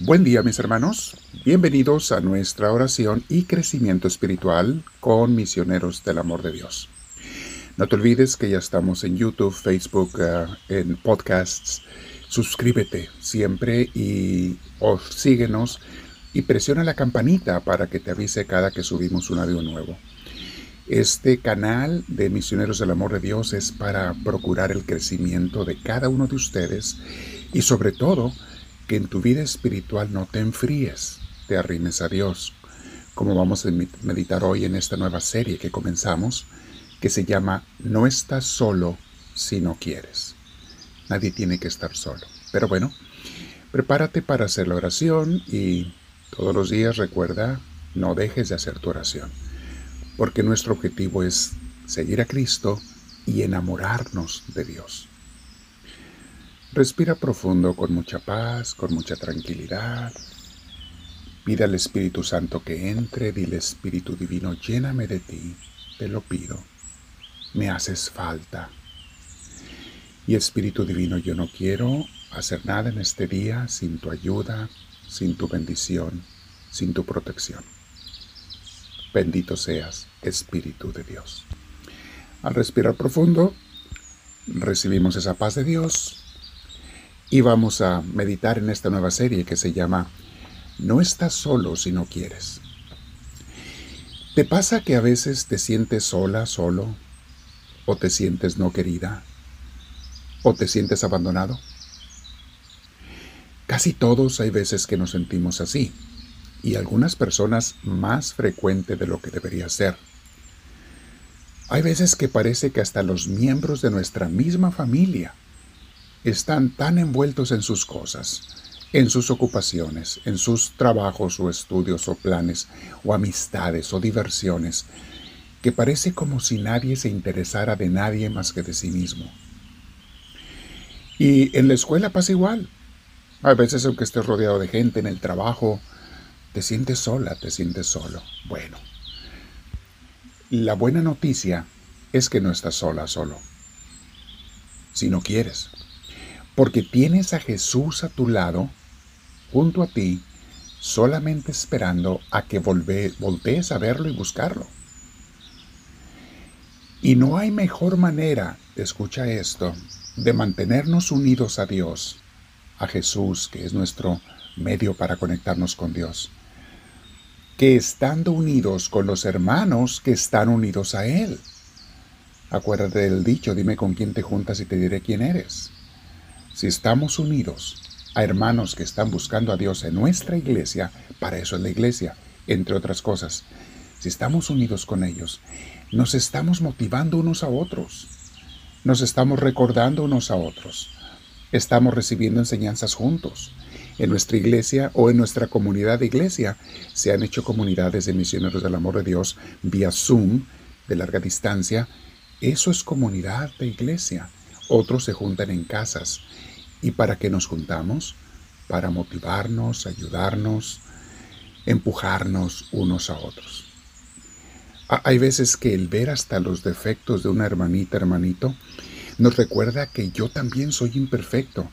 Buen día mis hermanos, bienvenidos a nuestra oración y crecimiento espiritual con misioneros del amor de Dios. No te olvides que ya estamos en YouTube, Facebook, uh, en podcasts. Suscríbete siempre y o síguenos y presiona la campanita para que te avise cada que subimos un audio nuevo. Este canal de Misioneros del Amor de Dios es para procurar el crecimiento de cada uno de ustedes y sobre todo que en tu vida espiritual no te enfríes, te arrimes a Dios, como vamos a meditar hoy en esta nueva serie que comenzamos, que se llama No estás solo si no quieres. Nadie tiene que estar solo. Pero bueno, prepárate para hacer la oración y todos los días recuerda, no dejes de hacer tu oración porque nuestro objetivo es seguir a Cristo y enamorarnos de Dios. Respira profundo con mucha paz, con mucha tranquilidad. Pide al Espíritu Santo que entre, dile Espíritu Divino, lléname de ti, te lo pido. Me haces falta. Y Espíritu Divino, yo no quiero hacer nada en este día sin tu ayuda, sin tu bendición, sin tu protección. Bendito seas, Espíritu de Dios. Al respirar profundo, recibimos esa paz de Dios y vamos a meditar en esta nueva serie que se llama No estás solo si no quieres. ¿Te pasa que a veces te sientes sola, solo? ¿O te sientes no querida? ¿O te sientes abandonado? Casi todos hay veces que nos sentimos así y algunas personas más frecuente de lo que debería ser. Hay veces que parece que hasta los miembros de nuestra misma familia están tan envueltos en sus cosas, en sus ocupaciones, en sus trabajos o estudios o planes o amistades o diversiones, que parece como si nadie se interesara de nadie más que de sí mismo. Y en la escuela pasa igual. A veces aunque estés rodeado de gente en el trabajo, te sientes sola, te sientes solo. Bueno, la buena noticia es que no estás sola, solo. Si no quieres. Porque tienes a Jesús a tu lado, junto a ti, solamente esperando a que voltees a verlo y buscarlo. Y no hay mejor manera, escucha esto, de mantenernos unidos a Dios, a Jesús, que es nuestro medio para conectarnos con Dios, que estando unidos con los hermanos que están unidos a Él. Acuérdate del dicho, dime con quién te juntas y te diré quién eres. Si estamos unidos a hermanos que están buscando a Dios en nuestra iglesia, para eso es la iglesia, entre otras cosas, si estamos unidos con ellos, nos estamos motivando unos a otros, nos estamos recordando unos a otros, estamos recibiendo enseñanzas juntos, en nuestra iglesia o en nuestra comunidad de iglesia. Se han hecho comunidades de misioneros del amor de Dios vía Zoom, de larga distancia. Eso es comunidad de iglesia. Otros se juntan en casas. ¿Y para qué nos juntamos? Para motivarnos, ayudarnos, empujarnos unos a otros. Hay veces que el ver hasta los defectos de una hermanita, hermanito, nos recuerda que yo también soy imperfecto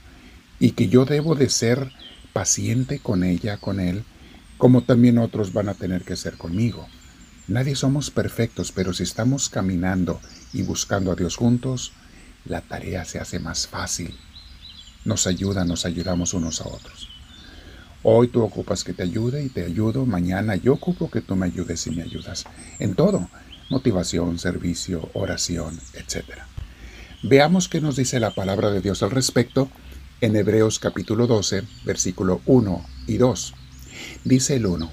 y que yo debo de ser paciente con ella, con él, como también otros van a tener que ser conmigo. Nadie somos perfectos, pero si estamos caminando y buscando a Dios juntos, la tarea se hace más fácil. Nos ayuda, nos ayudamos unos a otros. Hoy tú ocupas que te ayude y te ayudo. Mañana yo ocupo que tú me ayudes y me ayudas. En todo, motivación, servicio, oración, etc. Veamos qué nos dice la palabra de Dios al respecto en Hebreos capítulo 12, versículo 1 y 2. Dice el 1,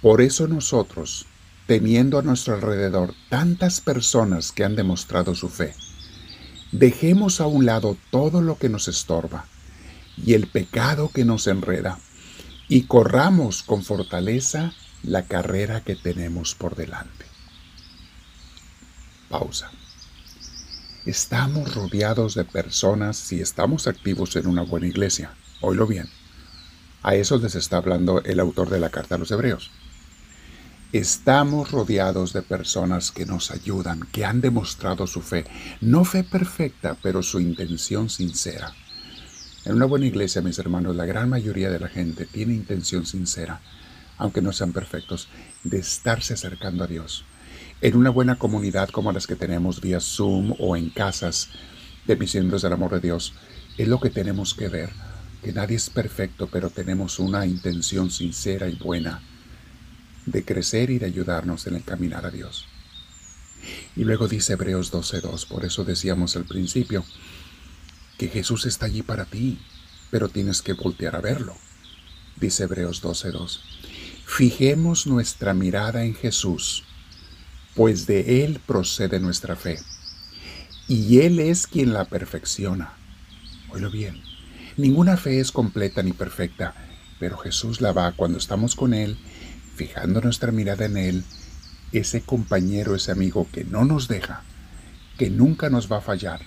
Por eso nosotros, teniendo a nuestro alrededor tantas personas que han demostrado su fe, dejemos a un lado todo lo que nos estorba y el pecado que nos enreda, y corramos con fortaleza la carrera que tenemos por delante. Pausa. Estamos rodeados de personas si estamos activos en una buena iglesia. Oílo bien. A eso les está hablando el autor de la carta a los hebreos. Estamos rodeados de personas que nos ayudan, que han demostrado su fe. No fe perfecta, pero su intención sincera. En una buena iglesia, mis hermanos, la gran mayoría de la gente tiene intención sincera, aunque no sean perfectos, de estarse acercando a Dios. En una buena comunidad como las que tenemos vía Zoom o en casas de misioneros del amor de Dios, es lo que tenemos que ver, que nadie es perfecto, pero tenemos una intención sincera y buena de crecer y de ayudarnos en el caminar a Dios. Y luego dice Hebreos 12.2, por eso decíamos al principio, que Jesús está allí para ti, pero tienes que voltear a verlo. Dice Hebreos 12.2, fijemos nuestra mirada en Jesús, pues de Él procede nuestra fe, y Él es quien la perfecciona. Oílo bien, ninguna fe es completa ni perfecta, pero Jesús la va cuando estamos con Él, fijando nuestra mirada en Él, ese compañero, ese amigo que no nos deja, que nunca nos va a fallar.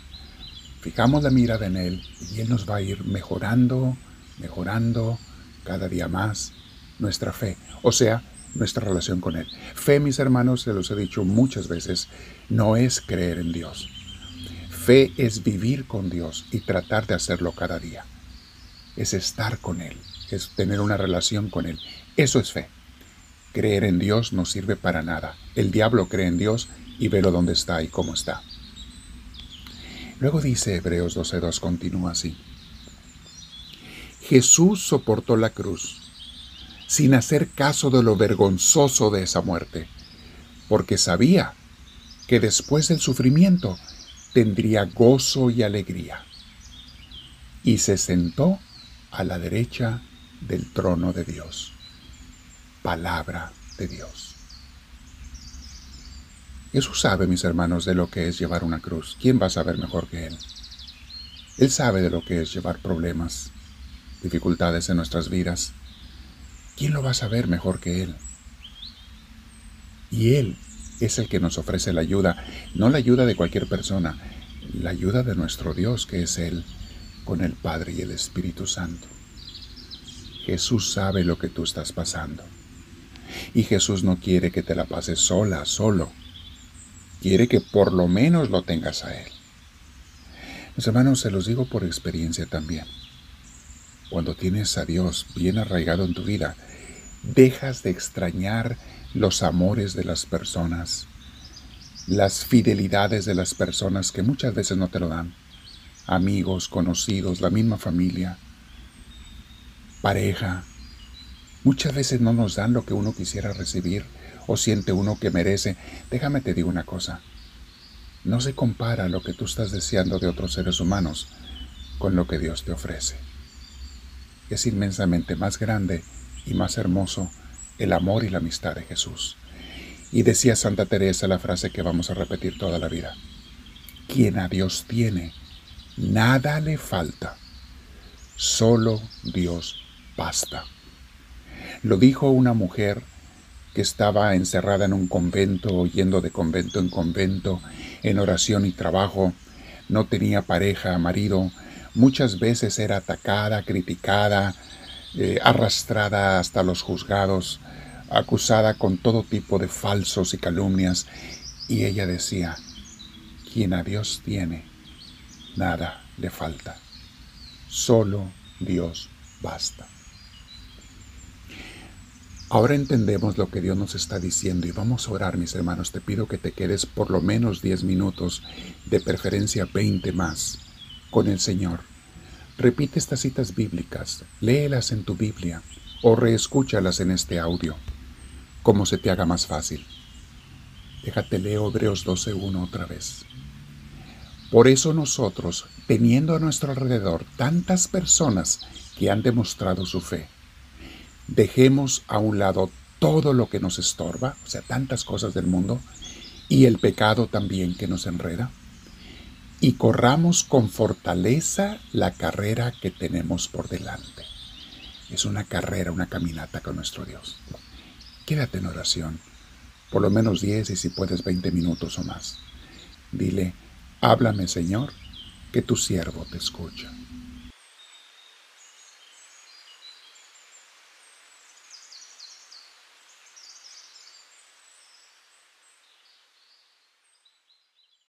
Fijamos la mirada en Él y Él nos va a ir mejorando, mejorando cada día más nuestra fe, o sea, nuestra relación con Él. Fe, mis hermanos, se los he dicho muchas veces, no es creer en Dios. Fe es vivir con Dios y tratar de hacerlo cada día. Es estar con Él, es tener una relación con Él. Eso es fe. Creer en Dios no sirve para nada. El diablo cree en Dios y velo dónde está y cómo está. Luego dice Hebreos 12.2, continúa así. Jesús soportó la cruz sin hacer caso de lo vergonzoso de esa muerte, porque sabía que después del sufrimiento tendría gozo y alegría. Y se sentó a la derecha del trono de Dios palabra de Dios. Jesús sabe, mis hermanos, de lo que es llevar una cruz. ¿Quién va a saber mejor que Él? Él sabe de lo que es llevar problemas, dificultades en nuestras vidas. ¿Quién lo va a saber mejor que Él? Y Él es el que nos ofrece la ayuda, no la ayuda de cualquier persona, la ayuda de nuestro Dios, que es Él, con el Padre y el Espíritu Santo. Jesús sabe lo que tú estás pasando. Y Jesús no quiere que te la pases sola, solo. Quiere que por lo menos lo tengas a Él. Mis hermanos, se los digo por experiencia también. Cuando tienes a Dios bien arraigado en tu vida, dejas de extrañar los amores de las personas, las fidelidades de las personas que muchas veces no te lo dan. Amigos, conocidos, la misma familia, pareja, Muchas veces no nos dan lo que uno quisiera recibir o siente uno que merece. Déjame te digo una cosa. No se compara lo que tú estás deseando de otros seres humanos con lo que Dios te ofrece. Es inmensamente más grande y más hermoso el amor y la amistad de Jesús. Y decía Santa Teresa la frase que vamos a repetir toda la vida. Quien a Dios tiene, nada le falta. Solo Dios basta. Lo dijo una mujer que estaba encerrada en un convento, yendo de convento en convento, en oración y trabajo, no tenía pareja, marido, muchas veces era atacada, criticada, eh, arrastrada hasta los juzgados, acusada con todo tipo de falsos y calumnias, y ella decía, quien a Dios tiene, nada le falta, solo Dios basta. Ahora entendemos lo que Dios nos está diciendo y vamos a orar, mis hermanos. Te pido que te quedes por lo menos 10 minutos, de preferencia 20 más, con el Señor. Repite estas citas bíblicas, léelas en tu Biblia o reescúchalas en este audio, como se te haga más fácil. Déjate leo Hebreos 12.1 otra vez. Por eso nosotros, teniendo a nuestro alrededor tantas personas que han demostrado su fe, dejemos a un lado todo lo que nos estorba, o sea, tantas cosas del mundo, y el pecado también que nos enreda, y corramos con fortaleza la carrera que tenemos por delante. Es una carrera, una caminata con nuestro Dios. Quédate en oración, por lo menos 10 y si puedes 20 minutos o más. Dile, háblame Señor, que tu siervo te escucha.